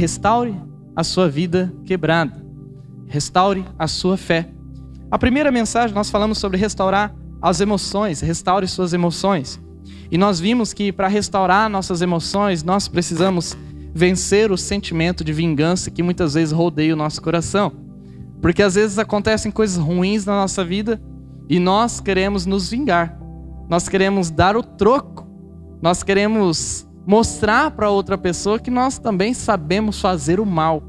restaure a sua vida quebrada. Restaure a sua fé. A primeira mensagem nós falamos sobre restaurar as emoções, restaure suas emoções. E nós vimos que para restaurar nossas emoções, nós precisamos vencer o sentimento de vingança que muitas vezes rodeia o nosso coração. Porque às vezes acontecem coisas ruins na nossa vida e nós queremos nos vingar. Nós queremos dar o troco. Nós queremos mostrar para outra pessoa que nós também sabemos fazer o mal.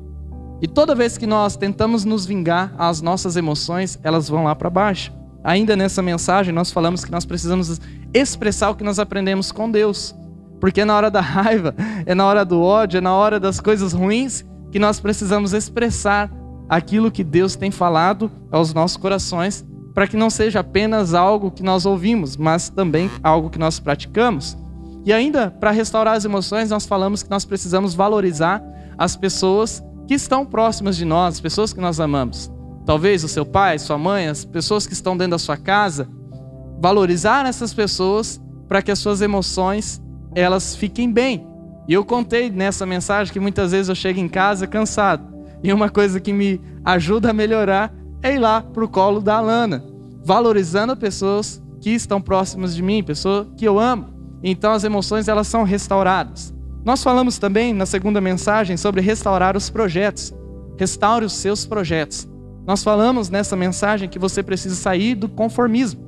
E toda vez que nós tentamos nos vingar, as nossas emoções, elas vão lá para baixo. Ainda nessa mensagem, nós falamos que nós precisamos expressar o que nós aprendemos com Deus. Porque é na hora da raiva, é na hora do ódio, é na hora das coisas ruins que nós precisamos expressar aquilo que Deus tem falado aos nossos corações, para que não seja apenas algo que nós ouvimos, mas também algo que nós praticamos. E ainda, para restaurar as emoções, nós falamos que nós precisamos valorizar as pessoas que estão próximas de nós, as pessoas que nós amamos. Talvez o seu pai, sua mãe, as pessoas que estão dentro da sua casa. Valorizar essas pessoas para que as suas emoções elas fiquem bem. E eu contei nessa mensagem que muitas vezes eu chego em casa cansado. E uma coisa que me ajuda a melhorar é ir lá pro colo da Alana, valorizando pessoas que estão próximas de mim, pessoas que eu amo. Então as emoções elas são restauradas. Nós falamos também na segunda mensagem sobre restaurar os projetos. Restaure os seus projetos. Nós falamos nessa mensagem que você precisa sair do conformismo.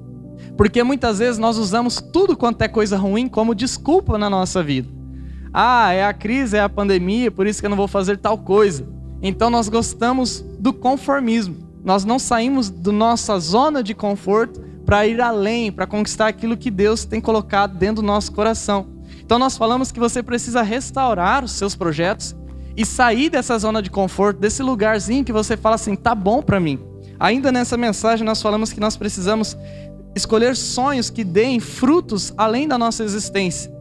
Porque muitas vezes nós usamos tudo quanto é coisa ruim como desculpa na nossa vida. Ah, é a crise, é a pandemia, por isso que eu não vou fazer tal coisa. Então nós gostamos do conformismo. Nós não saímos da nossa zona de conforto para ir além, para conquistar aquilo que Deus tem colocado dentro do nosso coração. Então nós falamos que você precisa restaurar os seus projetos e sair dessa zona de conforto, desse lugarzinho que você fala assim, tá bom para mim. Ainda nessa mensagem nós falamos que nós precisamos escolher sonhos que deem frutos além da nossa existência.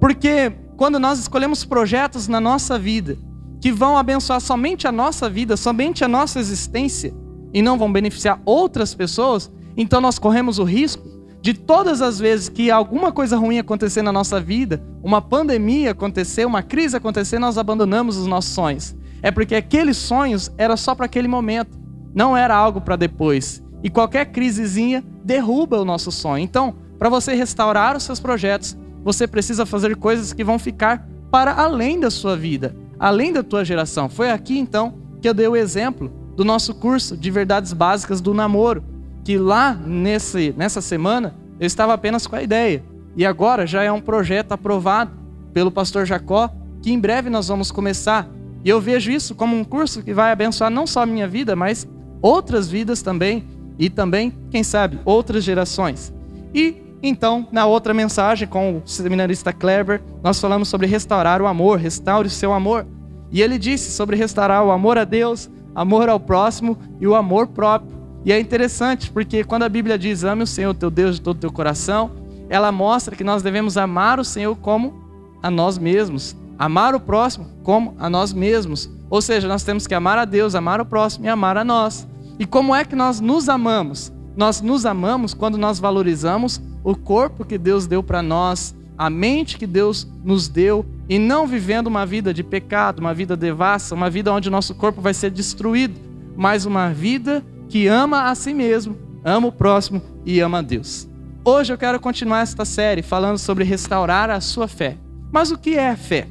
Porque quando nós escolhemos projetos na nossa vida que vão abençoar somente a nossa vida, somente a nossa existência e não vão beneficiar outras pessoas, então nós corremos o risco de todas as vezes que alguma coisa ruim acontecer na nossa vida, uma pandemia acontecer, uma crise acontecer, nós abandonamos os nossos sonhos. É porque aqueles sonhos era só para aquele momento, não era algo para depois. E qualquer crisezinha derruba o nosso sonho. Então, para você restaurar os seus projetos, você precisa fazer coisas que vão ficar para além da sua vida, além da tua geração. Foi aqui então que eu dei o exemplo do nosso curso de verdades básicas do namoro, que lá nesse, nessa semana eu estava apenas com a ideia. E agora já é um projeto aprovado pelo pastor Jacó, que em breve nós vamos começar. E eu vejo isso como um curso que vai abençoar não só a minha vida, mas outras vidas também e também, quem sabe, outras gerações. E então, na outra mensagem com o seminarista Kleber, nós falamos sobre restaurar o amor, restaure o seu amor. E ele disse sobre restaurar o amor a Deus, amor ao próximo e o amor próprio. E é interessante porque quando a Bíblia diz ame o Senhor teu Deus de todo o teu coração, ela mostra que nós devemos amar o Senhor como a nós mesmos, amar o próximo como a nós mesmos. Ou seja, nós temos que amar a Deus, amar o próximo e amar a nós. E como é que nós nos amamos? Nós nos amamos quando nós valorizamos o corpo que Deus deu para nós, a mente que Deus nos deu, e não vivendo uma vida de pecado, uma vida devassa, uma vida onde o nosso corpo vai ser destruído, mas uma vida que ama a si mesmo, ama o próximo e ama a Deus. Hoje eu quero continuar esta série falando sobre restaurar a sua fé. Mas o que é fé?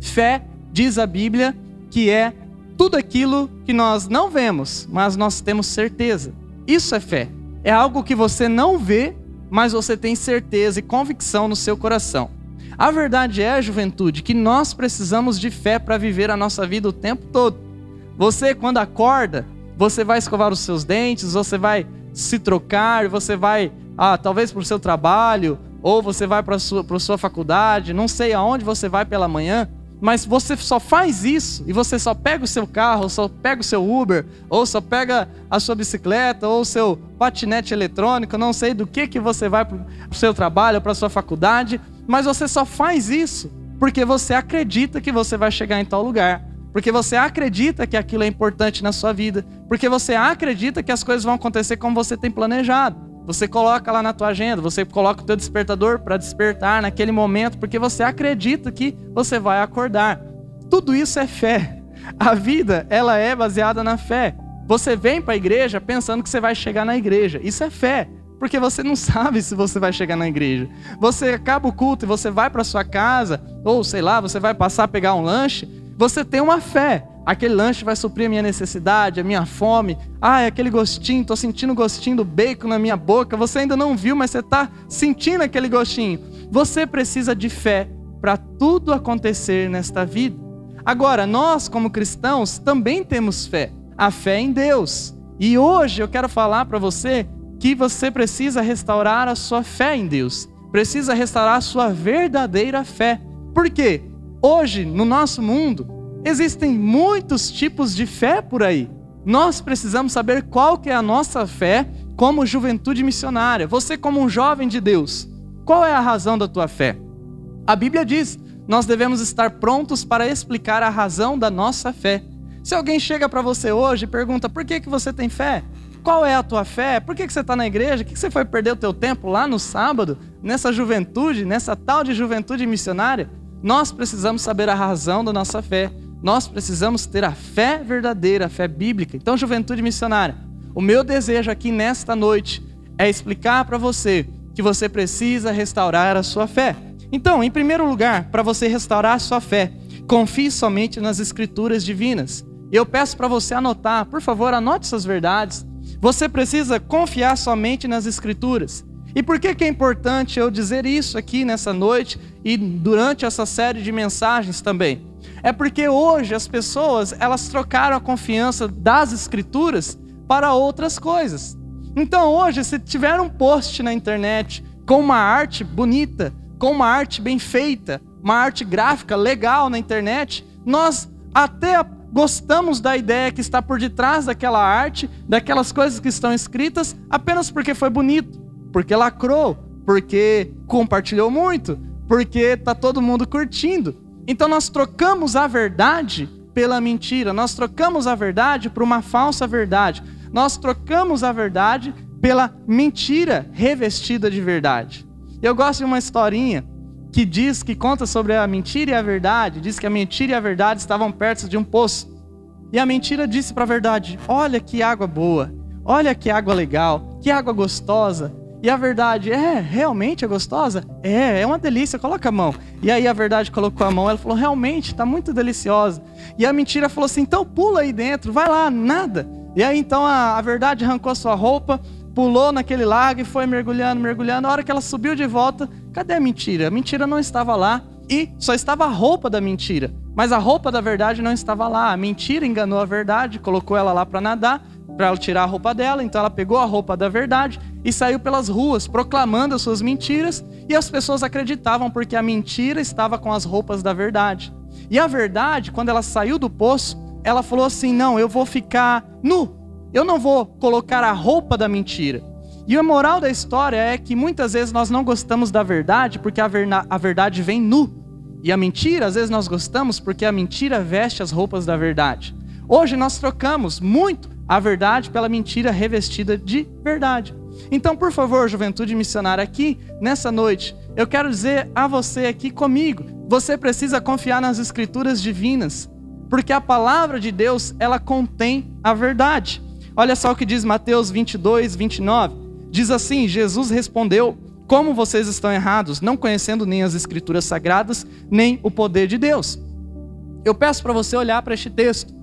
Fé, diz a Bíblia, que é tudo aquilo que nós não vemos, mas nós temos certeza. Isso é fé. É algo que você não vê, mas você tem certeza e convicção no seu coração. A verdade é, juventude, que nós precisamos de fé para viver a nossa vida o tempo todo. Você, quando acorda, você vai escovar os seus dentes, você vai se trocar, você vai, ah, talvez para o seu trabalho, ou você vai para a sua, sua faculdade, não sei aonde você vai pela manhã, mas você só faz isso e você só pega o seu carro, só pega o seu Uber, ou só pega a sua bicicleta, ou o seu patinete eletrônico, não sei do que que você vai para o seu trabalho, para a sua faculdade, mas você só faz isso porque você acredita que você vai chegar em tal lugar, porque você acredita que aquilo é importante na sua vida, porque você acredita que as coisas vão acontecer como você tem planejado. Você coloca lá na tua agenda, você coloca o teu despertador para despertar naquele momento, porque você acredita que você vai acordar. Tudo isso é fé. A vida, ela é baseada na fé. Você vem para a igreja pensando que você vai chegar na igreja. Isso é fé. Porque você não sabe se você vai chegar na igreja. Você acaba o culto e você vai para sua casa, ou sei lá, você vai passar a pegar um lanche, você tem uma fé. Aquele lanche vai suprir a minha necessidade, a minha fome. Ah, é aquele gostinho, estou sentindo o gostinho do bacon na minha boca. Você ainda não viu, mas você está sentindo aquele gostinho. Você precisa de fé para tudo acontecer nesta vida. Agora, nós, como cristãos, também temos fé. A fé em Deus. E hoje eu quero falar para você que você precisa restaurar a sua fé em Deus. Precisa restaurar a sua verdadeira fé. Por quê? Hoje, no nosso mundo, existem muitos tipos de fé por aí. Nós precisamos saber qual que é a nossa fé como juventude missionária. Você como um jovem de Deus, qual é a razão da tua fé? A Bíblia diz: nós devemos estar prontos para explicar a razão da nossa fé. Se alguém chega para você hoje e pergunta por que, que você tem fé, qual é a tua fé? Por que, que você está na igreja? Por que, que você foi perder o teu tempo lá no sábado, nessa juventude, nessa tal de juventude missionária? Nós precisamos saber a razão da nossa fé. Nós precisamos ter a fé verdadeira, a fé bíblica. Então, juventude missionária, o meu desejo aqui nesta noite é explicar para você que você precisa restaurar a sua fé. Então, em primeiro lugar, para você restaurar a sua fé, confie somente nas escrituras divinas. Eu peço para você anotar, por favor, anote essas verdades. Você precisa confiar somente nas Escrituras. E por que, que é importante eu dizer isso aqui nessa noite e durante essa série de mensagens também? É porque hoje as pessoas elas trocaram a confiança das Escrituras para outras coisas. Então hoje, se tiver um post na internet com uma arte bonita, com uma arte bem feita, uma arte gráfica legal na internet, nós até gostamos da ideia que está por detrás daquela arte, daquelas coisas que estão escritas, apenas porque foi bonito, porque lacrou, porque compartilhou muito, porque está todo mundo curtindo. Então nós trocamos a verdade pela mentira, nós trocamos a verdade por uma falsa verdade, nós trocamos a verdade pela mentira revestida de verdade. Eu gosto de uma historinha que diz que conta sobre a mentira e a verdade, diz que a mentira e a verdade estavam perto de um poço. E a mentira disse para a verdade: "Olha que água boa. Olha que água legal, que água gostosa". E a verdade, é, realmente é gostosa? É, é uma delícia, coloca a mão. E aí a verdade colocou a mão, ela falou, realmente, está muito deliciosa. E a mentira falou assim, então pula aí dentro, vai lá, nada. E aí então a, a verdade arrancou a sua roupa, pulou naquele lago e foi mergulhando, mergulhando. A hora que ela subiu de volta, cadê a mentira? A mentira não estava lá e só estava a roupa da mentira. Mas a roupa da verdade não estava lá. A mentira enganou a verdade, colocou ela lá para nadar, para ela tirar a roupa dela. Então ela pegou a roupa da verdade e saiu pelas ruas proclamando as suas mentiras. E as pessoas acreditavam porque a mentira estava com as roupas da verdade. E a verdade, quando ela saiu do poço, ela falou assim: Não, eu vou ficar nu eu não vou colocar a roupa da mentira. E a moral da história é que muitas vezes nós não gostamos da verdade porque a, a verdade vem nu. E a mentira, às vezes nós gostamos porque a mentira veste as roupas da verdade. Hoje nós trocamos muito a verdade pela mentira revestida de verdade. Então, por favor, juventude missionária, aqui nessa noite, eu quero dizer a você aqui comigo: você precisa confiar nas escrituras divinas, porque a palavra de Deus, ela contém a verdade. Olha só o que diz Mateus 22, 29. Diz assim: Jesus respondeu: Como vocês estão errados, não conhecendo nem as Escrituras sagradas, nem o poder de Deus. Eu peço para você olhar para este texto.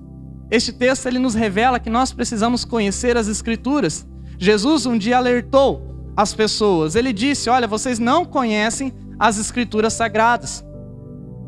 Este texto ele nos revela que nós precisamos conhecer as Escrituras. Jesus um dia alertou as pessoas. Ele disse: Olha, vocês não conhecem as Escrituras sagradas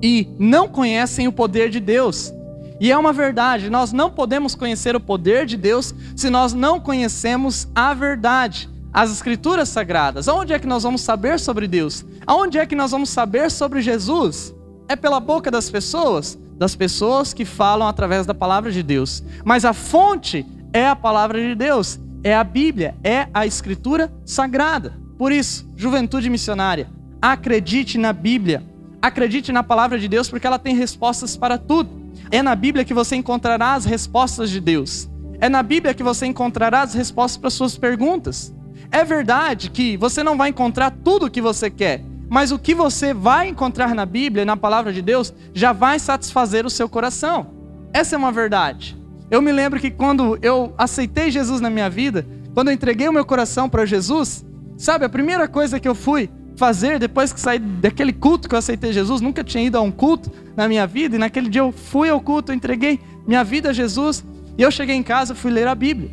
e não conhecem o poder de Deus. E é uma verdade, nós não podemos conhecer o poder de Deus se nós não conhecemos a verdade, as escrituras sagradas. Aonde é que nós vamos saber sobre Deus? Aonde é que nós vamos saber sobre Jesus? É pela boca das pessoas? Das pessoas que falam através da palavra de Deus. Mas a fonte é a palavra de Deus, é a Bíblia, é a escritura sagrada. Por isso, juventude missionária, acredite na Bíblia, acredite na palavra de Deus, porque ela tem respostas para tudo. É na Bíblia que você encontrará as respostas de Deus. É na Bíblia que você encontrará as respostas para suas perguntas. É verdade que você não vai encontrar tudo o que você quer, mas o que você vai encontrar na Bíblia, na palavra de Deus, já vai satisfazer o seu coração. Essa é uma verdade. Eu me lembro que quando eu aceitei Jesus na minha vida, quando eu entreguei o meu coração para Jesus, sabe, a primeira coisa que eu fui fazer depois que saí daquele culto que eu aceitei Jesus, nunca tinha ido a um culto na minha vida, e naquele dia eu fui ao culto, eu entreguei minha vida a Jesus, e eu cheguei em casa fui ler a Bíblia.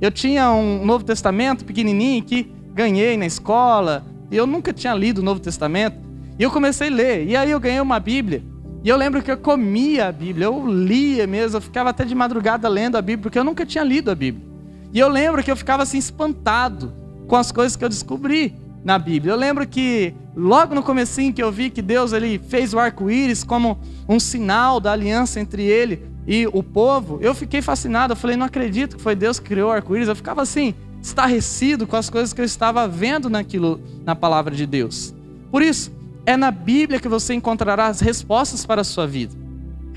Eu tinha um Novo Testamento pequenininho que ganhei na escola, e eu nunca tinha lido o Novo Testamento, e eu comecei a ler, e aí eu ganhei uma Bíblia, e eu lembro que eu comia a Bíblia, eu lia mesmo, eu ficava até de madrugada lendo a Bíblia, porque eu nunca tinha lido a Bíblia. E eu lembro que eu ficava assim espantado com as coisas que eu descobri na Bíblia. Eu lembro que logo no comecinho que eu vi que Deus ele fez o arco-íris como um sinal da aliança entre ele e o povo, eu fiquei fascinado. Eu falei, não acredito que foi Deus que criou o arco-íris. Eu ficava assim, estarrecido com as coisas que eu estava vendo naquilo na palavra de Deus. Por isso, é na Bíblia que você encontrará as respostas para a sua vida.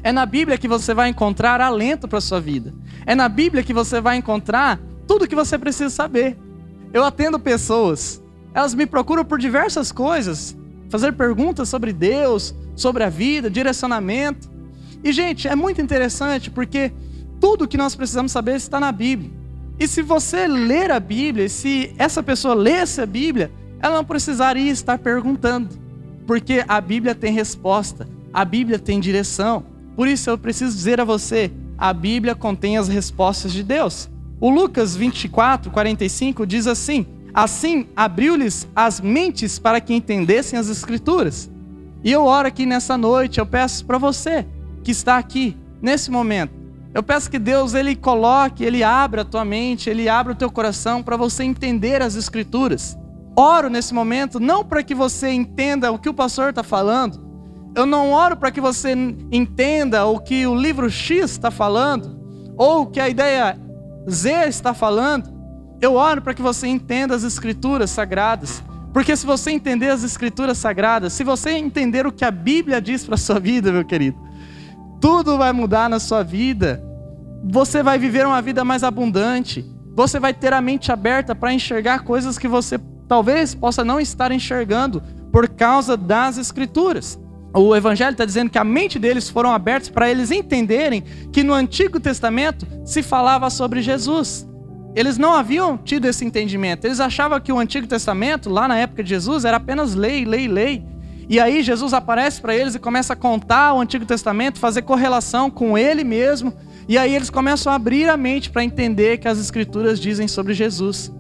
É na Bíblia que você vai encontrar alento para a sua vida. É na Bíblia que você vai encontrar tudo o que você precisa saber. Eu atendo pessoas, elas me procuram por diversas coisas, fazer perguntas sobre Deus, sobre a vida, direcionamento. E, gente, é muito interessante porque tudo o que nós precisamos saber está na Bíblia. E se você ler a Bíblia, se essa pessoa lesse a Bíblia, ela não precisaria estar perguntando porque a Bíblia tem resposta, a Bíblia tem direção. Por isso eu preciso dizer a você: a Bíblia contém as respostas de Deus. O Lucas 24, 45 diz assim: Assim abriu-lhes as mentes para que entendessem as Escrituras. E eu oro aqui nessa noite, eu peço para você que está aqui, nesse momento, eu peço que Deus ele coloque, ele abra a tua mente, ele abra o teu coração para você entender as Escrituras oro nesse momento não para que você entenda o que o pastor está falando. Eu não oro para que você entenda o que o livro X está falando, ou o que a ideia Z está falando. Eu oro para que você entenda as escrituras sagradas. Porque se você entender as escrituras sagradas, se você entender o que a Bíblia diz para sua vida, meu querido, tudo vai mudar na sua vida. Você vai viver uma vida mais abundante. Você vai ter a mente aberta para enxergar coisas que você talvez possa não estar enxergando por causa das Escrituras. O Evangelho está dizendo que a mente deles foram abertas para eles entenderem que no Antigo Testamento se falava sobre Jesus. Eles não haviam tido esse entendimento. Eles achavam que o Antigo Testamento, lá na época de Jesus, era apenas lei, lei, lei. E aí Jesus aparece para eles e começa a contar o Antigo Testamento, fazer correlação com ele mesmo. E aí eles começam a abrir a mente para entender que as Escrituras dizem sobre Jesus.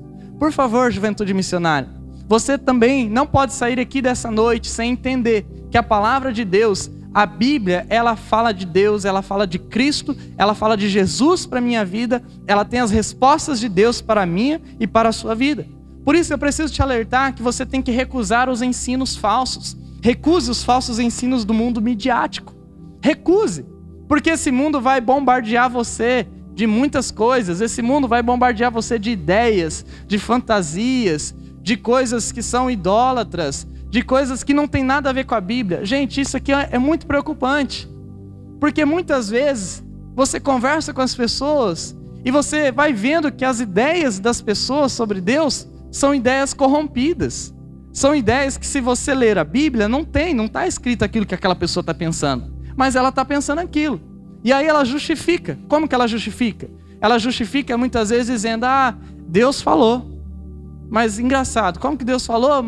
Por favor, juventude missionária, você também não pode sair aqui dessa noite sem entender que a palavra de Deus, a Bíblia, ela fala de Deus, ela fala de Cristo, ela fala de Jesus para minha vida, ela tem as respostas de Deus para a minha e para a sua vida. Por isso eu preciso te alertar que você tem que recusar os ensinos falsos. Recuse os falsos ensinos do mundo midiático. Recuse, porque esse mundo vai bombardear você de muitas coisas. Esse mundo vai bombardear você de ideias, de fantasias, de coisas que são idólatras, de coisas que não tem nada a ver com a Bíblia. Gente, isso aqui é muito preocupante. Porque muitas vezes você conversa com as pessoas e você vai vendo que as ideias das pessoas sobre Deus são ideias corrompidas. São ideias que, se você ler a Bíblia, não tem, não está escrito aquilo que aquela pessoa está pensando. Mas ela está pensando aquilo. E aí ela justifica. Como que ela justifica? Ela justifica muitas vezes dizendo: Ah, Deus falou. Mas engraçado, como que Deus falou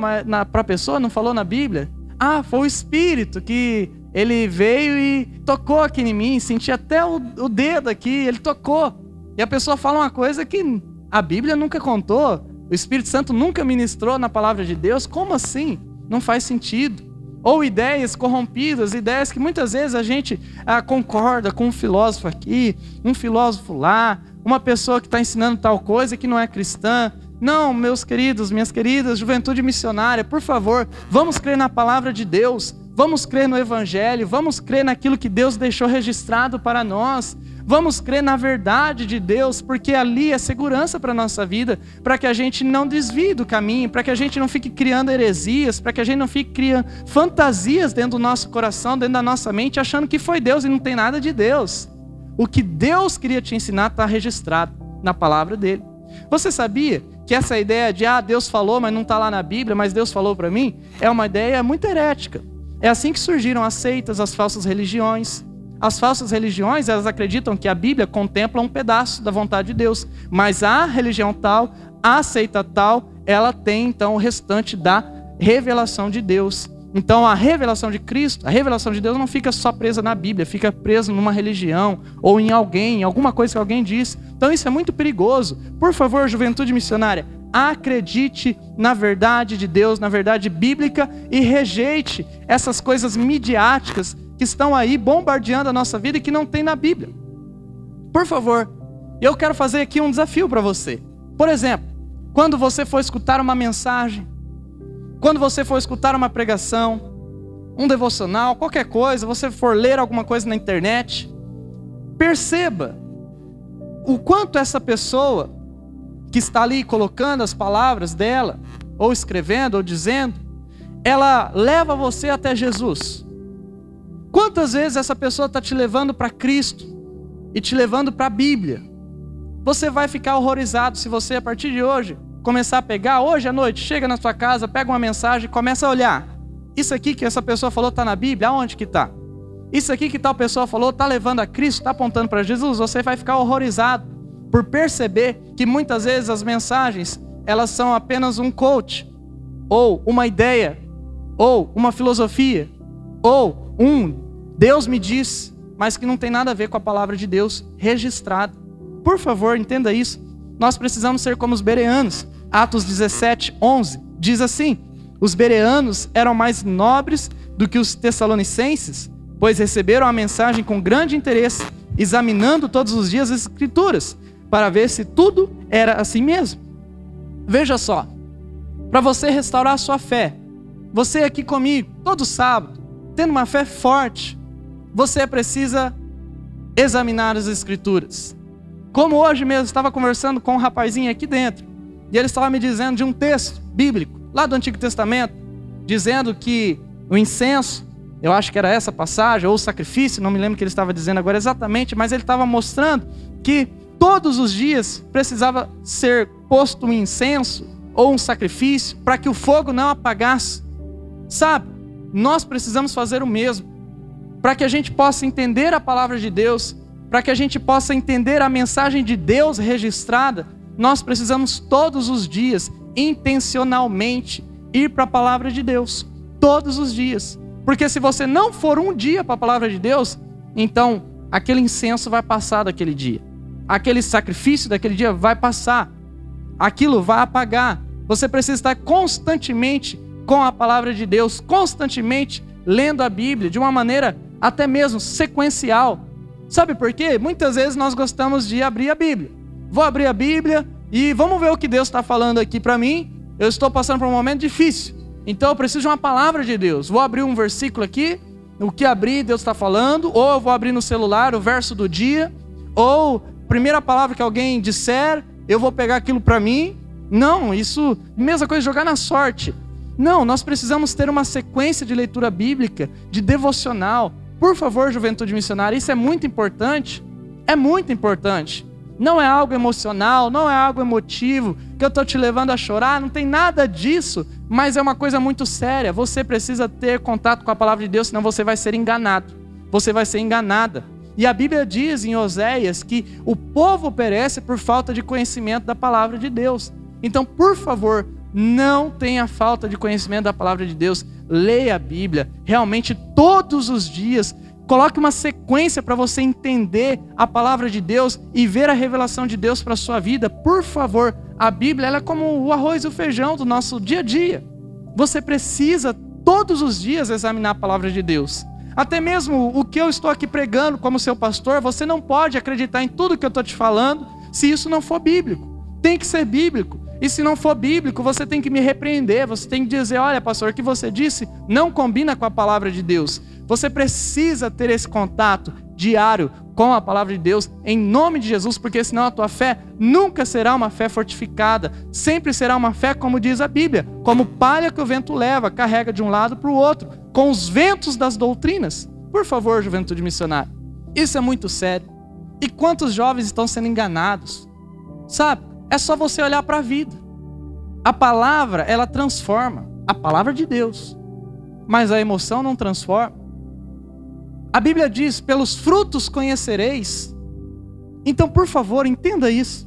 para a pessoa, não falou na Bíblia? Ah, foi o Espírito que ele veio e tocou aqui em mim, senti até o, o dedo aqui, ele tocou. E a pessoa fala uma coisa que a Bíblia nunca contou, o Espírito Santo nunca ministrou na palavra de Deus. Como assim? Não faz sentido. Ou ideias corrompidas, ideias que muitas vezes a gente ah, concorda com um filósofo aqui, um filósofo lá, uma pessoa que está ensinando tal coisa que não é cristã. Não, meus queridos, minhas queridas, juventude missionária, por favor, vamos crer na palavra de Deus, vamos crer no Evangelho, vamos crer naquilo que Deus deixou registrado para nós. Vamos crer na verdade de Deus, porque ali é segurança para a nossa vida, para que a gente não desvie do caminho, para que a gente não fique criando heresias, para que a gente não fique criando fantasias dentro do nosso coração, dentro da nossa mente, achando que foi Deus e não tem nada de Deus. O que Deus queria te ensinar está registrado na palavra dele. Você sabia que essa ideia de ah, Deus falou, mas não está lá na Bíblia, mas Deus falou para mim, é uma ideia muito herética. É assim que surgiram as seitas, as falsas religiões. As falsas religiões, elas acreditam que a Bíblia contempla um pedaço da vontade de Deus, mas a religião tal, a seita tal, ela tem então o restante da revelação de Deus. Então a revelação de Cristo, a revelação de Deus não fica só presa na Bíblia, fica presa numa religião ou em alguém, em alguma coisa que alguém diz. Então isso é muito perigoso. Por favor, juventude missionária, acredite na verdade de Deus, na verdade bíblica e rejeite essas coisas midiáticas que estão aí bombardeando a nossa vida e que não tem na Bíblia. Por favor, eu quero fazer aqui um desafio para você. Por exemplo, quando você for escutar uma mensagem, quando você for escutar uma pregação, um devocional, qualquer coisa, você for ler alguma coisa na internet, perceba o quanto essa pessoa que está ali colocando as palavras dela, ou escrevendo, ou dizendo, ela leva você até Jesus. Quantas vezes essa pessoa está te levando para Cristo e te levando para a Bíblia? Você vai ficar horrorizado se você, a partir de hoje, começar a pegar hoje à noite, chega na sua casa, pega uma mensagem, começa a olhar. Isso aqui que essa pessoa falou está na Bíblia, aonde que está? Isso aqui que tal pessoa falou está levando a Cristo, está apontando para Jesus, você vai ficar horrorizado por perceber que muitas vezes as mensagens elas são apenas um coach, ou uma ideia, ou uma filosofia, ou um Deus me diz, mas que não tem nada a ver com a palavra de Deus registrada. Por favor, entenda isso. Nós precisamos ser como os bereanos. Atos 17, 11 diz assim: Os bereanos eram mais nobres do que os tessalonicenses, pois receberam a mensagem com grande interesse, examinando todos os dias as Escrituras, para ver se tudo era assim mesmo. Veja só, para você restaurar a sua fé, você aqui comigo, todo sábado, tendo uma fé forte, você precisa examinar as Escrituras. Como hoje mesmo, estava conversando com um rapazinho aqui dentro, e ele estava me dizendo de um texto bíblico, lá do Antigo Testamento, dizendo que o incenso, eu acho que era essa passagem, ou o sacrifício, não me lembro o que ele estava dizendo agora exatamente, mas ele estava mostrando que todos os dias precisava ser posto um incenso ou um sacrifício para que o fogo não apagasse. Sabe, nós precisamos fazer o mesmo, para que a gente possa entender a palavra de Deus para que a gente possa entender a mensagem de Deus registrada, nós precisamos todos os dias, intencionalmente, ir para a palavra de Deus. Todos os dias. Porque se você não for um dia para a palavra de Deus, então aquele incenso vai passar daquele dia. Aquele sacrifício daquele dia vai passar. Aquilo vai apagar. Você precisa estar constantemente com a palavra de Deus, constantemente lendo a Bíblia de uma maneira até mesmo sequencial Sabe por quê? Muitas vezes nós gostamos de abrir a Bíblia. Vou abrir a Bíblia e vamos ver o que Deus está falando aqui para mim. Eu estou passando por um momento difícil. Então eu preciso de uma palavra de Deus. Vou abrir um versículo aqui, o que abrir Deus está falando, ou eu vou abrir no celular o verso do dia, ou primeira palavra que alguém disser, eu vou pegar aquilo para mim. Não, isso, mesma coisa, jogar na sorte. Não, nós precisamos ter uma sequência de leitura bíblica, de devocional, por favor, juventude missionária, isso é muito importante. É muito importante. Não é algo emocional, não é algo emotivo, que eu estou te levando a chorar, não tem nada disso, mas é uma coisa muito séria. Você precisa ter contato com a palavra de Deus, senão você vai ser enganado. Você vai ser enganada. E a Bíblia diz em Oséias que o povo perece por falta de conhecimento da palavra de Deus. Então, por favor, não tenha falta de conhecimento da palavra de Deus leia a Bíblia realmente todos os dias. Coloque uma sequência para você entender a palavra de Deus e ver a revelação de Deus para a sua vida. Por favor, a Bíblia é como o arroz e o feijão do nosso dia a dia. Você precisa todos os dias examinar a palavra de Deus. Até mesmo o que eu estou aqui pregando como seu pastor, você não pode acreditar em tudo que eu estou te falando se isso não for bíblico. Tem que ser bíblico. E se não for bíblico, você tem que me repreender, você tem que dizer: olha, pastor, o que você disse não combina com a palavra de Deus. Você precisa ter esse contato diário com a palavra de Deus, em nome de Jesus, porque senão a tua fé nunca será uma fé fortificada, sempre será uma fé, como diz a Bíblia, como palha que o vento leva, carrega de um lado para o outro, com os ventos das doutrinas. Por favor, juventude missionária, isso é muito sério. E quantos jovens estão sendo enganados? Sabe? É só você olhar para a vida. A palavra, ela transforma. A palavra de Deus. Mas a emoção não transforma. A Bíblia diz: pelos frutos conhecereis. Então, por favor, entenda isso.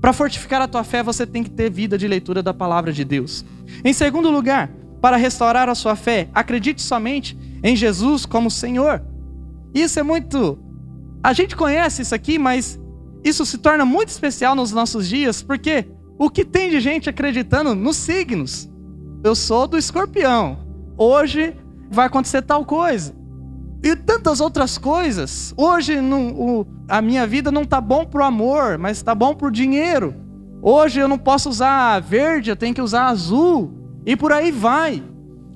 Para fortificar a tua fé, você tem que ter vida de leitura da palavra de Deus. Em segundo lugar, para restaurar a sua fé, acredite somente em Jesus como Senhor. Isso é muito. A gente conhece isso aqui, mas isso se torna muito especial nos nossos dias, porque o que tem de gente acreditando nos signos? Eu sou do escorpião. Hoje vai acontecer tal coisa. E tantas outras coisas. Hoje o, a minha vida não está bom pro amor, mas está bom pro dinheiro. Hoje eu não posso usar verde, eu tenho que usar azul. E por aí vai.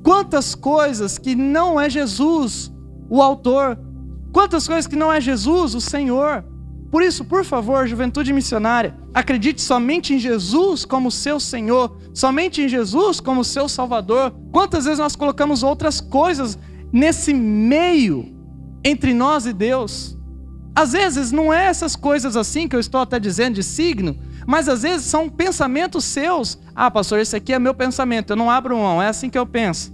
Quantas coisas que não é Jesus o autor. Quantas coisas que não é Jesus o Senhor. Por isso, por favor, juventude missionária, acredite somente em Jesus como seu Senhor, somente em Jesus como seu Salvador. Quantas vezes nós colocamos outras coisas nesse meio entre nós e Deus? Às vezes não é essas coisas assim que eu estou até dizendo de signo, mas às vezes são pensamentos seus. Ah, pastor, esse aqui é meu pensamento, eu não abro mão, é assim que eu penso.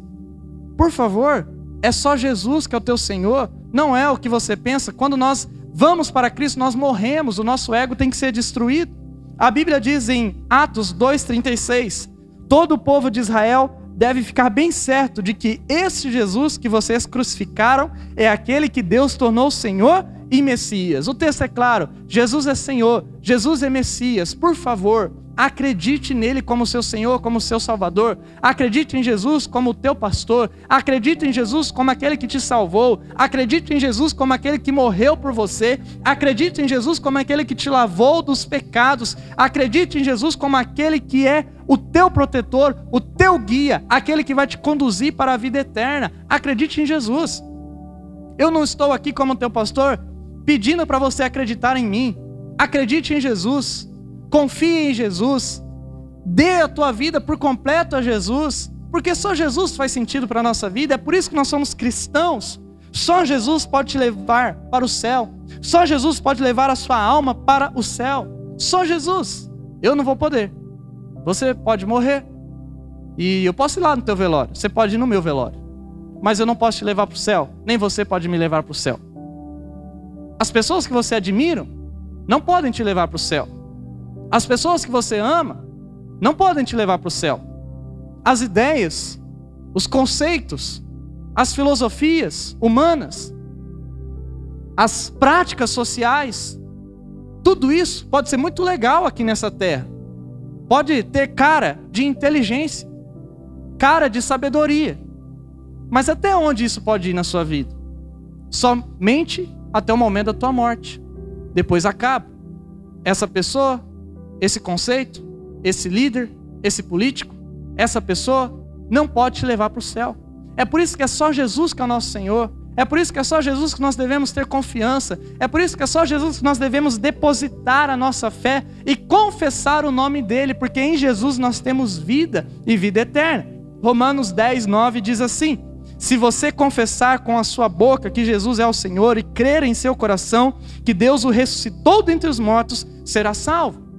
Por favor, é só Jesus que é o teu Senhor, não é o que você pensa. Quando nós vamos para Cristo, nós morremos, o nosso ego tem que ser destruído. A Bíblia diz em Atos 2,36: todo o povo de Israel deve ficar bem certo de que esse Jesus que vocês crucificaram é aquele que Deus tornou Senhor e Messias. O texto é claro: Jesus é Senhor, Jesus é Messias. Por favor, Acredite nele como seu Senhor, como seu Salvador. Acredite em Jesus como teu pastor. Acredite em Jesus como aquele que te salvou. Acredite em Jesus como aquele que morreu por você. Acredite em Jesus como aquele que te lavou dos pecados. Acredite em Jesus como aquele que é o teu protetor, o teu guia, aquele que vai te conduzir para a vida eterna. Acredite em Jesus. Eu não estou aqui como teu pastor pedindo para você acreditar em mim. Acredite em Jesus. Confie em Jesus. Dê a tua vida por completo a Jesus, porque só Jesus faz sentido para a nossa vida. É por isso que nós somos cristãos. Só Jesus pode te levar para o céu. Só Jesus pode levar a sua alma para o céu. Só Jesus. Eu não vou poder. Você pode morrer. E eu posso ir lá no teu velório. Você pode ir no meu velório. Mas eu não posso te levar para o céu. Nem você pode me levar para o céu. As pessoas que você admira não podem te levar para o céu. As pessoas que você ama não podem te levar para o céu. As ideias, os conceitos, as filosofias humanas, as práticas sociais, tudo isso pode ser muito legal aqui nessa terra. Pode ter cara de inteligência, cara de sabedoria. Mas até onde isso pode ir na sua vida? Somente até o momento da tua morte. Depois acaba. Essa pessoa esse conceito, esse líder, esse político, essa pessoa não pode te levar para o céu. É por isso que é só Jesus que é o nosso Senhor. É por isso que é só Jesus que nós devemos ter confiança. É por isso que é só Jesus que nós devemos depositar a nossa fé e confessar o nome dele, porque em Jesus nós temos vida e vida eterna. Romanos 10, 9 diz assim: Se você confessar com a sua boca que Jesus é o Senhor e crer em seu coração que Deus o ressuscitou dentre os mortos, será salvo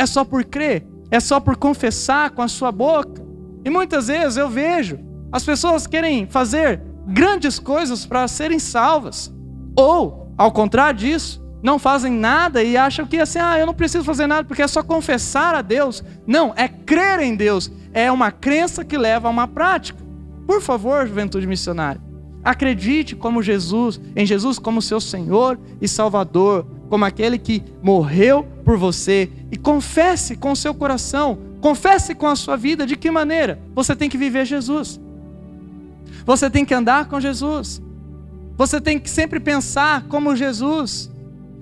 é só por crer, é só por confessar com a sua boca. E muitas vezes eu vejo as pessoas querem fazer grandes coisas para serem salvas, ou, ao contrário disso, não fazem nada e acham que assim, ah, eu não preciso fazer nada porque é só confessar a Deus. Não, é crer em Deus. É uma crença que leva a uma prática. Por favor, juventude missionária, acredite como Jesus, em Jesus como seu Senhor e Salvador como aquele que morreu por você e confesse com seu coração, confesse com a sua vida de que maneira você tem que viver Jesus. Você tem que andar com Jesus. Você tem que sempre pensar como Jesus.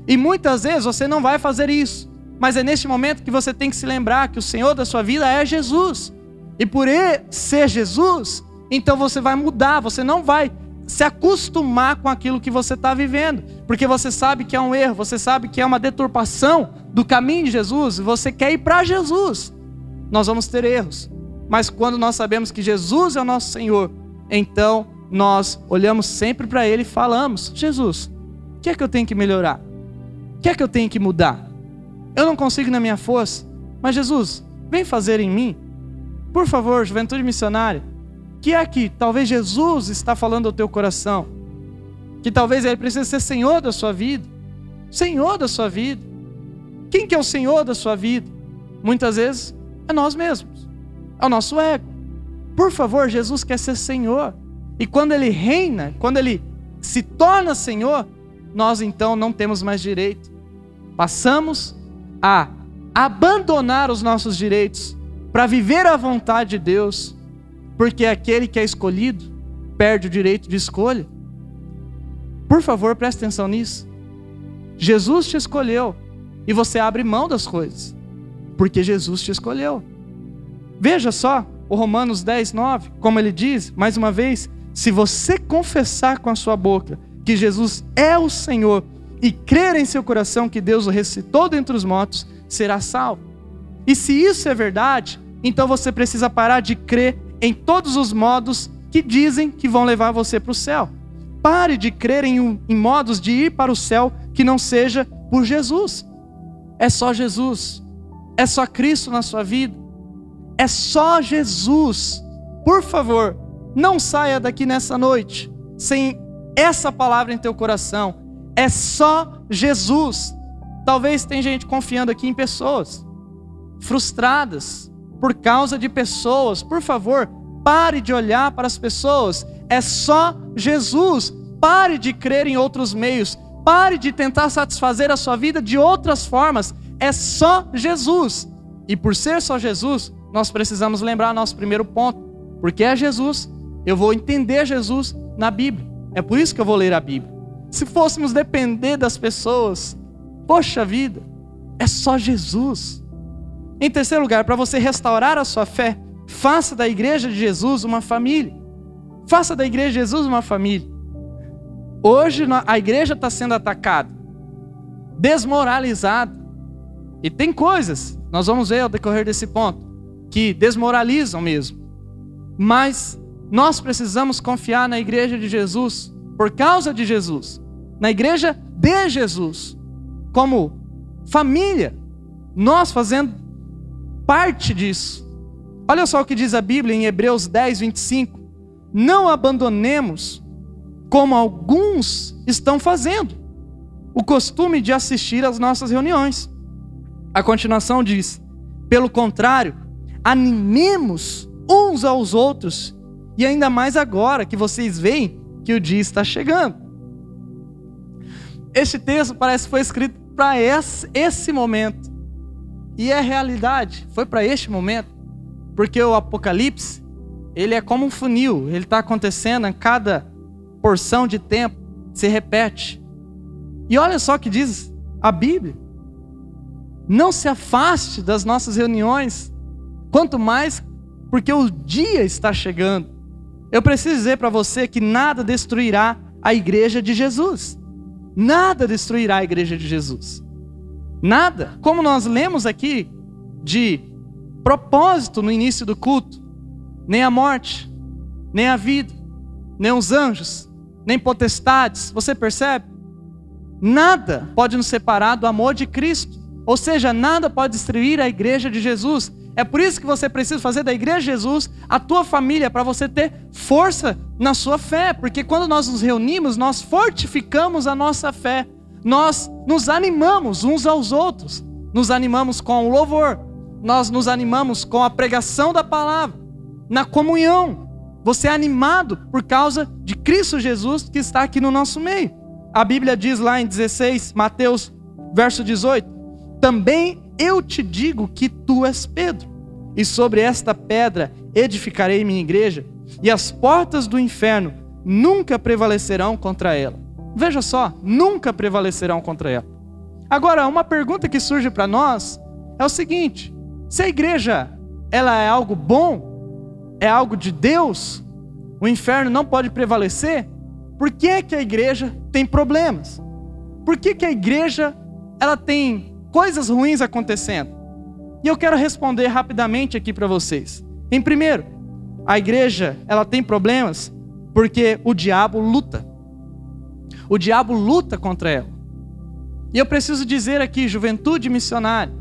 E muitas vezes você não vai fazer isso, mas é neste momento que você tem que se lembrar que o Senhor da sua vida é Jesus. E por ser Jesus, então você vai mudar, você não vai se acostumar com aquilo que você está vivendo, porque você sabe que é um erro, você sabe que é uma deturpação do caminho de Jesus, e você quer ir para Jesus. Nós vamos ter erros, mas quando nós sabemos que Jesus é o nosso Senhor, então nós olhamos sempre para Ele e falamos: Jesus, o que é que eu tenho que melhorar? O que é que eu tenho que mudar? Eu não consigo na minha força, mas Jesus, vem fazer em mim. Por favor, juventude missionária, que é que talvez Jesus está falando ao teu coração? Que talvez ele precise ser Senhor da sua vida. Senhor da sua vida. Quem que é o Senhor da sua vida? Muitas vezes é nós mesmos. É o nosso ego. Por favor, Jesus quer ser Senhor. E quando ele reina, quando ele se torna Senhor, nós então não temos mais direito. Passamos a abandonar os nossos direitos para viver a vontade de Deus, porque aquele que é escolhido perde o direito de escolha. Por favor, preste atenção nisso. Jesus te escolheu e você abre mão das coisas, porque Jesus te escolheu. Veja só o Romanos 10, 9, como ele diz, mais uma vez: se você confessar com a sua boca que Jesus é o Senhor e crer em seu coração que Deus o ressuscitou dentre os mortos, será salvo. E se isso é verdade, então você precisa parar de crer em todos os modos que dizem que vão levar você para o céu. Pare de crer em, em modos de ir para o céu que não seja por Jesus. É só Jesus. É só Cristo na sua vida. É só Jesus. Por favor, não saia daqui nessa noite sem essa palavra em teu coração. É só Jesus. Talvez tem gente confiando aqui em pessoas frustradas por causa de pessoas. Por favor, pare de olhar para as pessoas. É só Jesus. Pare de crer em outros meios. Pare de tentar satisfazer a sua vida de outras formas. É só Jesus. E por ser só Jesus, nós precisamos lembrar nosso primeiro ponto. Porque é Jesus. Eu vou entender Jesus na Bíblia. É por isso que eu vou ler a Bíblia. Se fôssemos depender das pessoas, poxa vida, é só Jesus. Em terceiro lugar, para você restaurar a sua fé, faça da igreja de Jesus uma família. Faça da igreja de Jesus uma família. Hoje a igreja está sendo atacada, desmoralizada. E tem coisas, nós vamos ver ao decorrer desse ponto, que desmoralizam mesmo. Mas nós precisamos confiar na igreja de Jesus, por causa de Jesus, na igreja de Jesus, como família, nós fazendo parte disso. Olha só o que diz a Bíblia em Hebreus 10, 25. Não abandonemos, como alguns estão fazendo, o costume de assistir às nossas reuniões. A continuação diz: pelo contrário, animemos uns aos outros, e ainda mais agora que vocês veem que o dia está chegando. Este texto parece que foi escrito para esse, esse momento. E é realidade, foi para este momento, porque o Apocalipse, ele é como um funil, ele está acontecendo em cada porção de tempo, se repete. E olha só o que diz a Bíblia. Não se afaste das nossas reuniões, quanto mais porque o dia está chegando. Eu preciso dizer para você que nada destruirá a igreja de Jesus. Nada destruirá a igreja de Jesus. Nada. Como nós lemos aqui de propósito no início do culto, nem a morte, nem a vida, nem os anjos, nem potestades, você percebe? Nada pode nos separar do amor de Cristo. Ou seja, nada pode destruir a igreja de Jesus. É por isso que você precisa fazer da igreja de Jesus a tua família, para você ter força na sua fé. Porque quando nós nos reunimos, nós fortificamos a nossa fé nós nos animamos uns aos outros, nos animamos com o louvor, nós nos animamos com a pregação da palavra, na comunhão. Você é animado por causa de Cristo Jesus que está aqui no nosso meio. A Bíblia diz lá em 16, Mateus, verso 18: Também eu te digo que tu és Pedro, e sobre esta pedra edificarei minha igreja, e as portas do inferno nunca prevalecerão contra ela. Veja só, nunca prevalecerão contra ela. Agora, uma pergunta que surge para nós é o seguinte: se a igreja ela é algo bom, é algo de Deus, o inferno não pode prevalecer, por que que a igreja tem problemas? Por que, que a igreja ela tem coisas ruins acontecendo? E eu quero responder rapidamente aqui para vocês. Em primeiro, a igreja ela tem problemas porque o diabo luta. O diabo luta contra ela. E eu preciso dizer aqui, juventude missionária,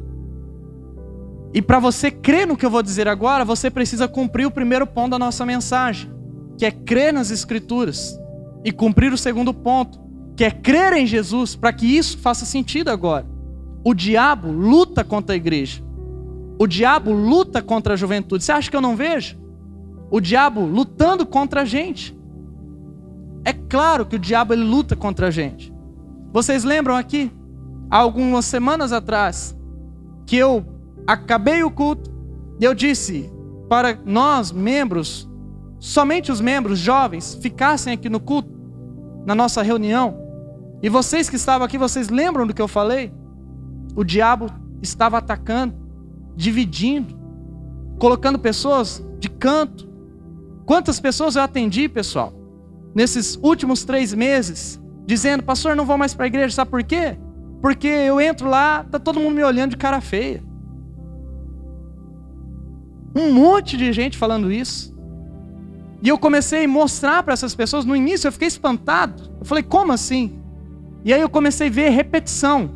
E para você crer no que eu vou dizer agora, você precisa cumprir o primeiro ponto da nossa mensagem, que é crer nas Escrituras, e cumprir o segundo ponto, que é crer em Jesus, para que isso faça sentido agora. O diabo luta contra a igreja. O diabo luta contra a juventude. Você acha que eu não vejo? O diabo lutando contra a gente. É claro que o diabo ele luta contra a gente. Vocês lembram aqui, há algumas semanas atrás, que eu acabei o culto e eu disse para nós, membros, somente os membros jovens, ficassem aqui no culto, na nossa reunião. E vocês que estavam aqui, vocês lembram do que eu falei? O diabo estava atacando, dividindo, colocando pessoas de canto. Quantas pessoas eu atendi, pessoal, nesses últimos três meses, dizendo, pastor, não vou mais para a igreja, sabe por quê? Porque eu entro lá, tá todo mundo me olhando de cara feia. Um monte de gente falando isso. E eu comecei a mostrar para essas pessoas, no início eu fiquei espantado. Eu falei, como assim? E aí eu comecei a ver repetição.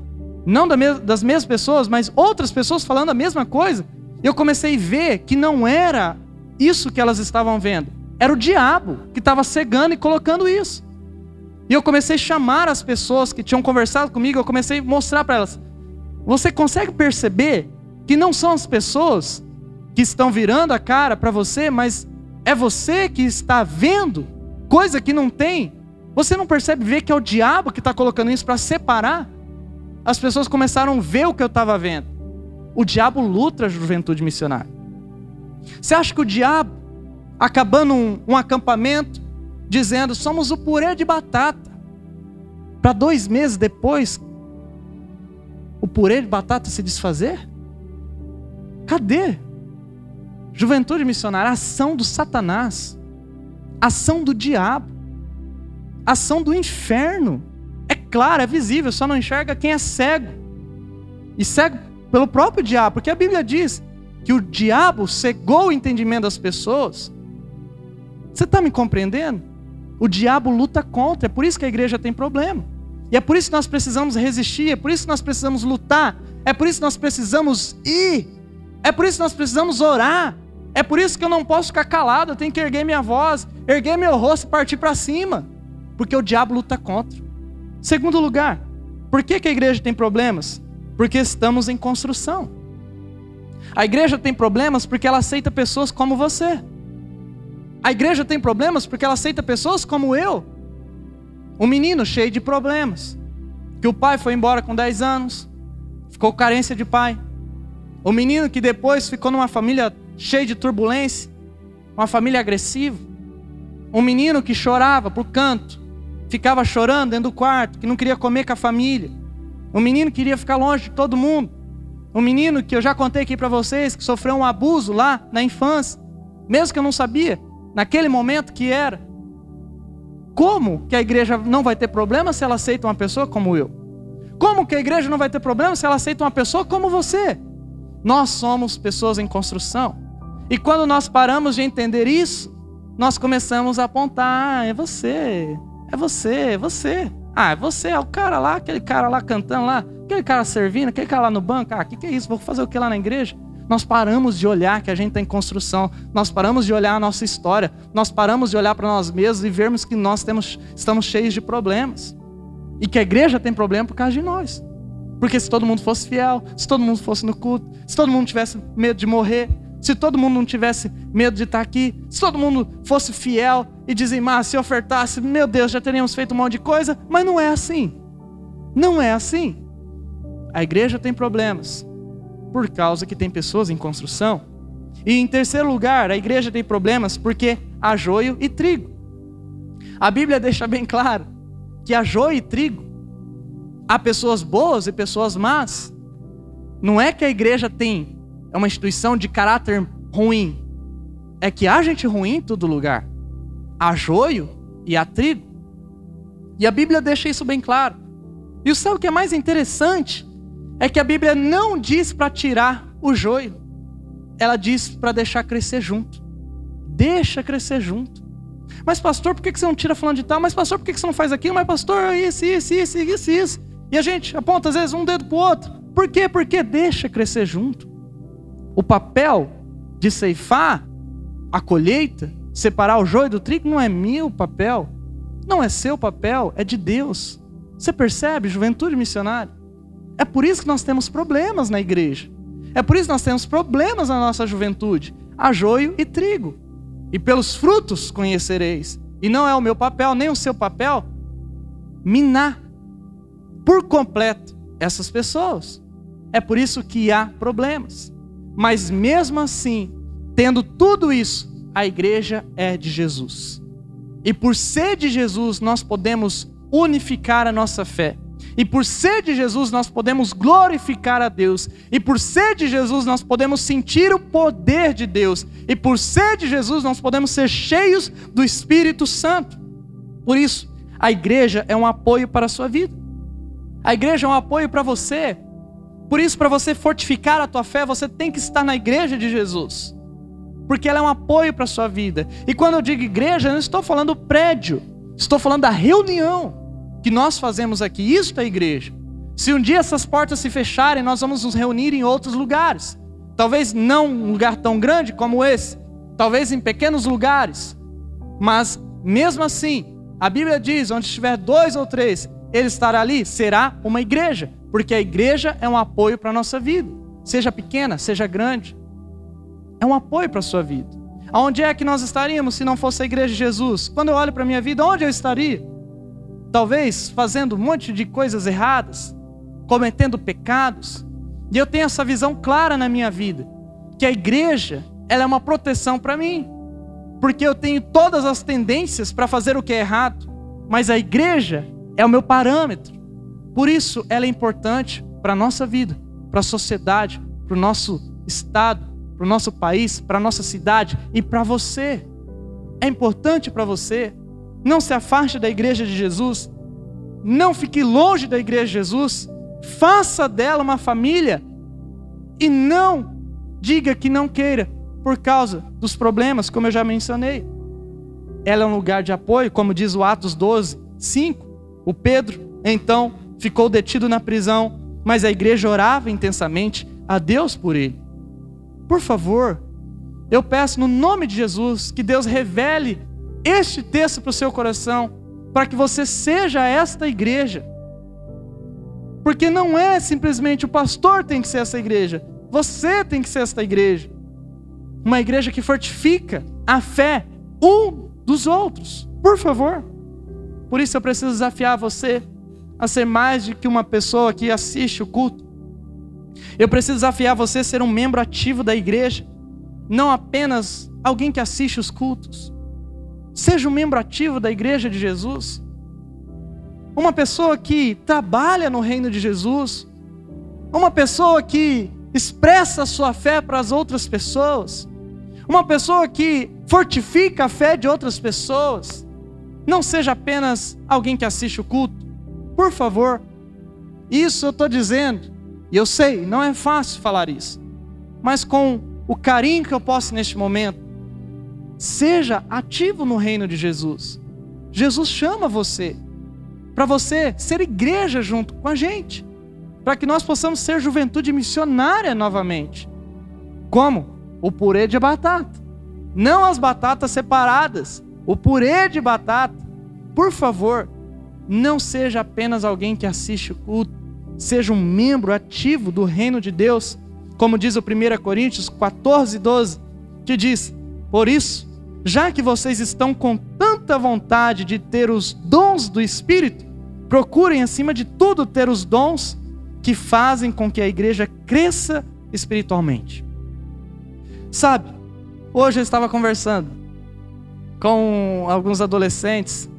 Não das mesmas pessoas, mas outras pessoas falando a mesma coisa. Eu comecei a ver que não era isso que elas estavam vendo. Era o diabo que estava cegando e colocando isso. E eu comecei a chamar as pessoas que tinham conversado comigo, eu comecei a mostrar para elas. Você consegue perceber que não são as pessoas que estão virando a cara para você, mas é você que está vendo coisa que não tem. Você não percebe ver que é o diabo que está colocando isso para separar? As pessoas começaram a ver o que eu estava vendo. O diabo luta a juventude missionária. Você acha que o diabo, acabando um, um acampamento, dizendo somos o purê de batata, para dois meses depois, o purê de batata se desfazer? Cadê? Juventude missionária, ação do Satanás, ação do diabo, ação do inferno. É claro, é visível, só não enxerga quem é cego. E cego pelo próprio diabo, porque a Bíblia diz que o diabo cegou o entendimento das pessoas. Você está me compreendendo? O diabo luta contra, é por isso que a igreja tem problema. E é por isso que nós precisamos resistir, é por isso que nós precisamos lutar, é por isso que nós precisamos ir, é por isso que nós precisamos orar, é por isso que eu não posso ficar calado, eu tenho que erguer minha voz, erguer meu rosto e partir para cima, porque o diabo luta contra. Segundo lugar, por que, que a igreja tem problemas? Porque estamos em construção. A igreja tem problemas porque ela aceita pessoas como você. A igreja tem problemas porque ela aceita pessoas como eu. Um menino cheio de problemas. Que o pai foi embora com 10 anos, ficou carência de pai. O menino que depois ficou numa família cheio de turbulência, uma família agressiva, um menino que chorava por canto, ficava chorando dentro do quarto, que não queria comer com a família, um menino que queria ficar longe de todo mundo, um menino que eu já contei aqui para vocês que sofreu um abuso lá na infância, mesmo que eu não sabia, naquele momento que era. Como que a igreja não vai ter problema se ela aceita uma pessoa como eu? Como que a igreja não vai ter problema se ela aceita uma pessoa como você? Nós somos pessoas em construção. E quando nós paramos de entender isso, nós começamos a apontar: ah, é você, é você, é você. Ah, é você, é o cara lá, aquele cara lá cantando lá, aquele cara servindo, aquele cara lá no banco. Ah, o que, que é isso? Vou fazer o que lá na igreja? Nós paramos de olhar que a gente está em construção, nós paramos de olhar a nossa história, nós paramos de olhar para nós mesmos e vermos que nós temos, estamos cheios de problemas. E que a igreja tem problema por causa de nós. Porque se todo mundo fosse fiel, se todo mundo fosse no culto, se todo mundo tivesse medo de morrer, se todo mundo não tivesse medo de estar aqui, se todo mundo fosse fiel e dizimasse, se ofertasse, meu Deus, já teríamos feito um monte de coisa, mas não é assim. Não é assim. A igreja tem problemas por causa que tem pessoas em construção. E em terceiro lugar, a igreja tem problemas porque há joio e trigo. A Bíblia deixa bem claro que há joio e trigo. Há pessoas boas e pessoas más. Não é que a igreja tem é uma instituição de caráter ruim. É que há gente ruim em todo lugar. Há joio e há trigo. E a Bíblia deixa isso bem claro. E sabe o que é mais interessante? É que a Bíblia não diz para tirar o joio. Ela diz para deixar crescer junto. Deixa crescer junto. Mas pastor, por que você não tira falando de tal? Mas pastor, por que você não faz aquilo? Mas pastor, isso, isso, isso, isso, isso. E a gente aponta às vezes um dedo para o outro. Por quê? Porque deixa crescer junto. o papel de ceifar a colheita, separar o joio do trigo, não é meu papel, não é seu papel, é de Deus. Você percebe, juventude missionária? É por isso que nós temos problemas na igreja. É por isso que nós temos problemas na nossa juventude. Há joio e trigo. E pelos frutos conhecereis. E não é o meu papel, nem o seu papel, minar por completo essas pessoas. É por isso que há problemas. Mas mesmo assim, tendo tudo isso, a igreja é de Jesus. E por ser de Jesus, nós podemos unificar a nossa fé. E por ser de Jesus, nós podemos glorificar a Deus. E por ser de Jesus, nós podemos sentir o poder de Deus. E por ser de Jesus, nós podemos ser cheios do Espírito Santo. Por isso, a igreja é um apoio para a sua vida. A igreja é um apoio para você. Por isso, para você fortificar a tua fé, você tem que estar na igreja de Jesus. Porque ela é um apoio para a sua vida. E quando eu digo igreja, eu não estou falando prédio. Estou falando da reunião que nós fazemos aqui. Isso é igreja. Se um dia essas portas se fecharem, nós vamos nos reunir em outros lugares. Talvez não um lugar tão grande como esse. Talvez em pequenos lugares. Mas, mesmo assim, a Bíblia diz: onde estiver dois ou três, ele estará ali, será uma igreja. Porque a igreja é um apoio para a nossa vida. Seja pequena, seja grande. É um apoio para a sua vida. Aonde é que nós estaríamos se não fosse a igreja de Jesus? Quando eu olho para a minha vida, onde eu estaria? Talvez fazendo um monte de coisas erradas, cometendo pecados. E eu tenho essa visão clara na minha vida, que a igreja, ela é uma proteção para mim porque eu tenho todas as tendências para fazer o que é errado, mas a igreja é o meu parâmetro. Por isso, ela é importante para a nossa vida, para a sociedade, para o nosso estado, para o nosso país, para a nossa cidade e para você. É importante para você. Não se afaste da igreja de Jesus. Não fique longe da igreja de Jesus. Faça dela uma família. E não diga que não queira por causa dos problemas, como eu já mencionei. Ela é um lugar de apoio, como diz o Atos 12, 5. O Pedro, então, ficou detido na prisão, mas a igreja orava intensamente a Deus por ele. Por favor, eu peço no nome de Jesus que Deus revele este texto para o seu coração, para que você seja esta igreja. Porque não é simplesmente o pastor tem que ser essa igreja, você tem que ser esta igreja uma igreja que fortifica a fé um dos outros. Por favor. Por isso eu preciso desafiar você a ser mais do que uma pessoa que assiste o culto. Eu preciso desafiar você a ser um membro ativo da igreja, não apenas alguém que assiste os cultos. Seja um membro ativo da igreja de Jesus. Uma pessoa que trabalha no reino de Jesus. Uma pessoa que expressa a sua fé para as outras pessoas. Uma pessoa que fortifica a fé de outras pessoas. Não seja apenas alguém que assiste o culto. Por favor. Isso eu estou dizendo. E eu sei, não é fácil falar isso. Mas com o carinho que eu posso neste momento, seja ativo no reino de Jesus. Jesus chama você para você ser igreja junto com a gente, para que nós possamos ser juventude missionária novamente. Como? o purê de batata. Não as batatas separadas, o purê de batata. Por favor, não seja apenas alguém que assiste o culto, seja um membro ativo do reino de Deus, como diz o 1 Coríntios 14, 12, que diz: Por isso, já que vocês estão com tanta vontade de ter os dons do Espírito, procurem acima de tudo ter os dons que fazem com que a igreja cresça espiritualmente. Sabe, hoje eu estava conversando com alguns adolescentes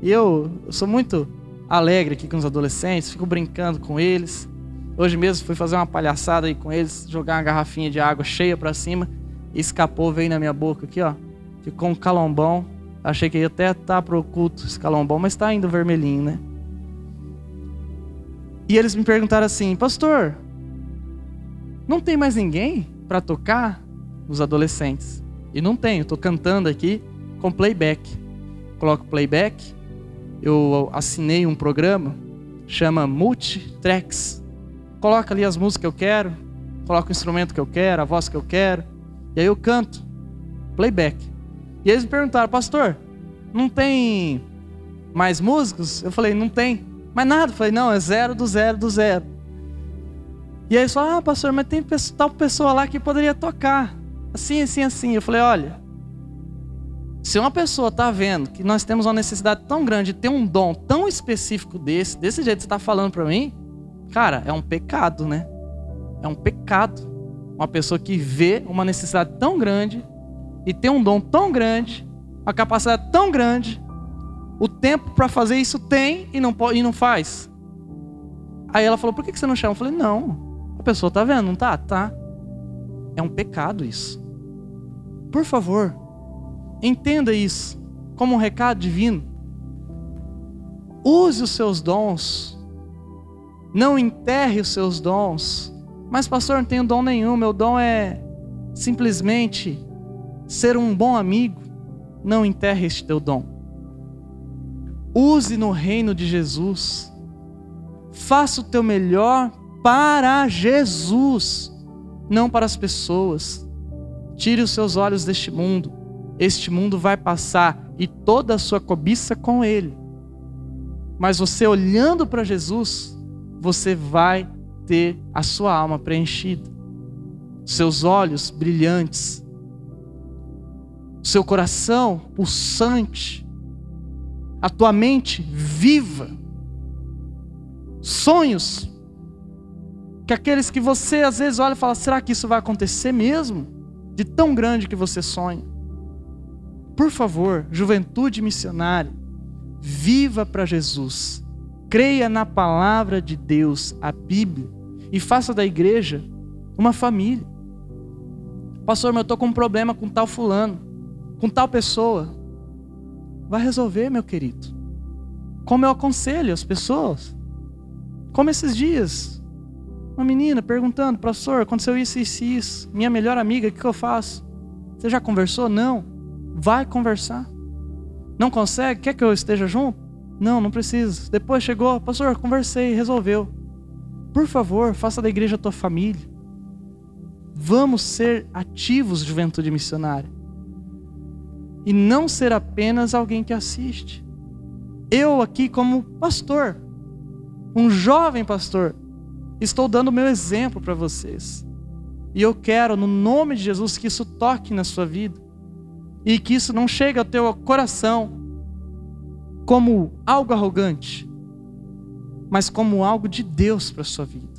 e eu, eu sou muito alegre aqui com os adolescentes, fico brincando com eles. Hoje mesmo fui fazer uma palhaçada aí com eles, jogar uma garrafinha de água cheia para cima e escapou, veio na minha boca aqui, ó. Ficou um calombão. Achei que ia até estar tá pro culto esse calombão, mas está indo vermelhinho, né? E eles me perguntaram assim, pastor, não tem mais ninguém para tocar? os adolescentes. E não tenho, estou cantando aqui com playback. Coloco playback, eu assinei um programa, chama Multitracks. Coloca ali as músicas que eu quero, coloco o instrumento que eu quero, a voz que eu quero, e aí eu canto, playback. E eles me perguntaram, pastor, não tem mais músicos? Eu falei, não tem. Mais nada. Eu falei, não, é zero do zero do zero. E aí eles falaram, ah, pastor, mas tem tal pessoa lá que poderia tocar. Assim, assim, assim. Eu falei, olha, se uma pessoa está vendo que nós temos uma necessidade tão grande de ter um dom tão específico desse, desse jeito que você está falando para mim, cara, é um pecado, né? É um pecado. Uma pessoa que vê uma necessidade tão grande e tem um dom tão grande, uma capacidade tão grande, o tempo para fazer isso tem e não, e não faz. Aí ela falou: por que você não chama? Eu falei: não, a pessoa está vendo, não tá? Tá. É um pecado isso. Por favor, Entenda isso como um recado divino. Use os seus dons. Não enterre os seus dons. Mas, pastor, não tenho dom nenhum. Meu dom é simplesmente ser um bom amigo. Não enterre este teu dom. Use no reino de Jesus. Faça o teu melhor para Jesus, não para as pessoas. Tire os seus olhos deste mundo este mundo vai passar e toda a sua cobiça com ele. Mas você olhando para Jesus, você vai ter a sua alma preenchida, seus olhos brilhantes, seu coração pulsante, a tua mente viva, sonhos que aqueles que você às vezes olha e fala: será que isso vai acontecer mesmo? De tão grande que você sonha. Por favor, juventude missionária, viva para Jesus. Creia na palavra de Deus, a Bíblia, e faça da igreja uma família. Pastor, mas eu estou com um problema com tal fulano, com tal pessoa. Vai resolver, meu querido. Como eu aconselho as pessoas. Como esses dias, uma menina perguntando, pastor, aconteceu isso, isso e isso. Minha melhor amiga, o que eu faço? Você já conversou? Não. Vai conversar. Não consegue? Quer que eu esteja junto? Não, não precisa. Depois chegou, pastor, conversei, resolveu. Por favor, faça da igreja a tua família. Vamos ser ativos, juventude missionária. E não ser apenas alguém que assiste. Eu aqui, como pastor, um jovem pastor, estou dando o meu exemplo para vocês. E eu quero, no nome de Jesus, que isso toque na sua vida e que isso não chegue ao teu coração como algo arrogante, mas como algo de Deus para sua vida.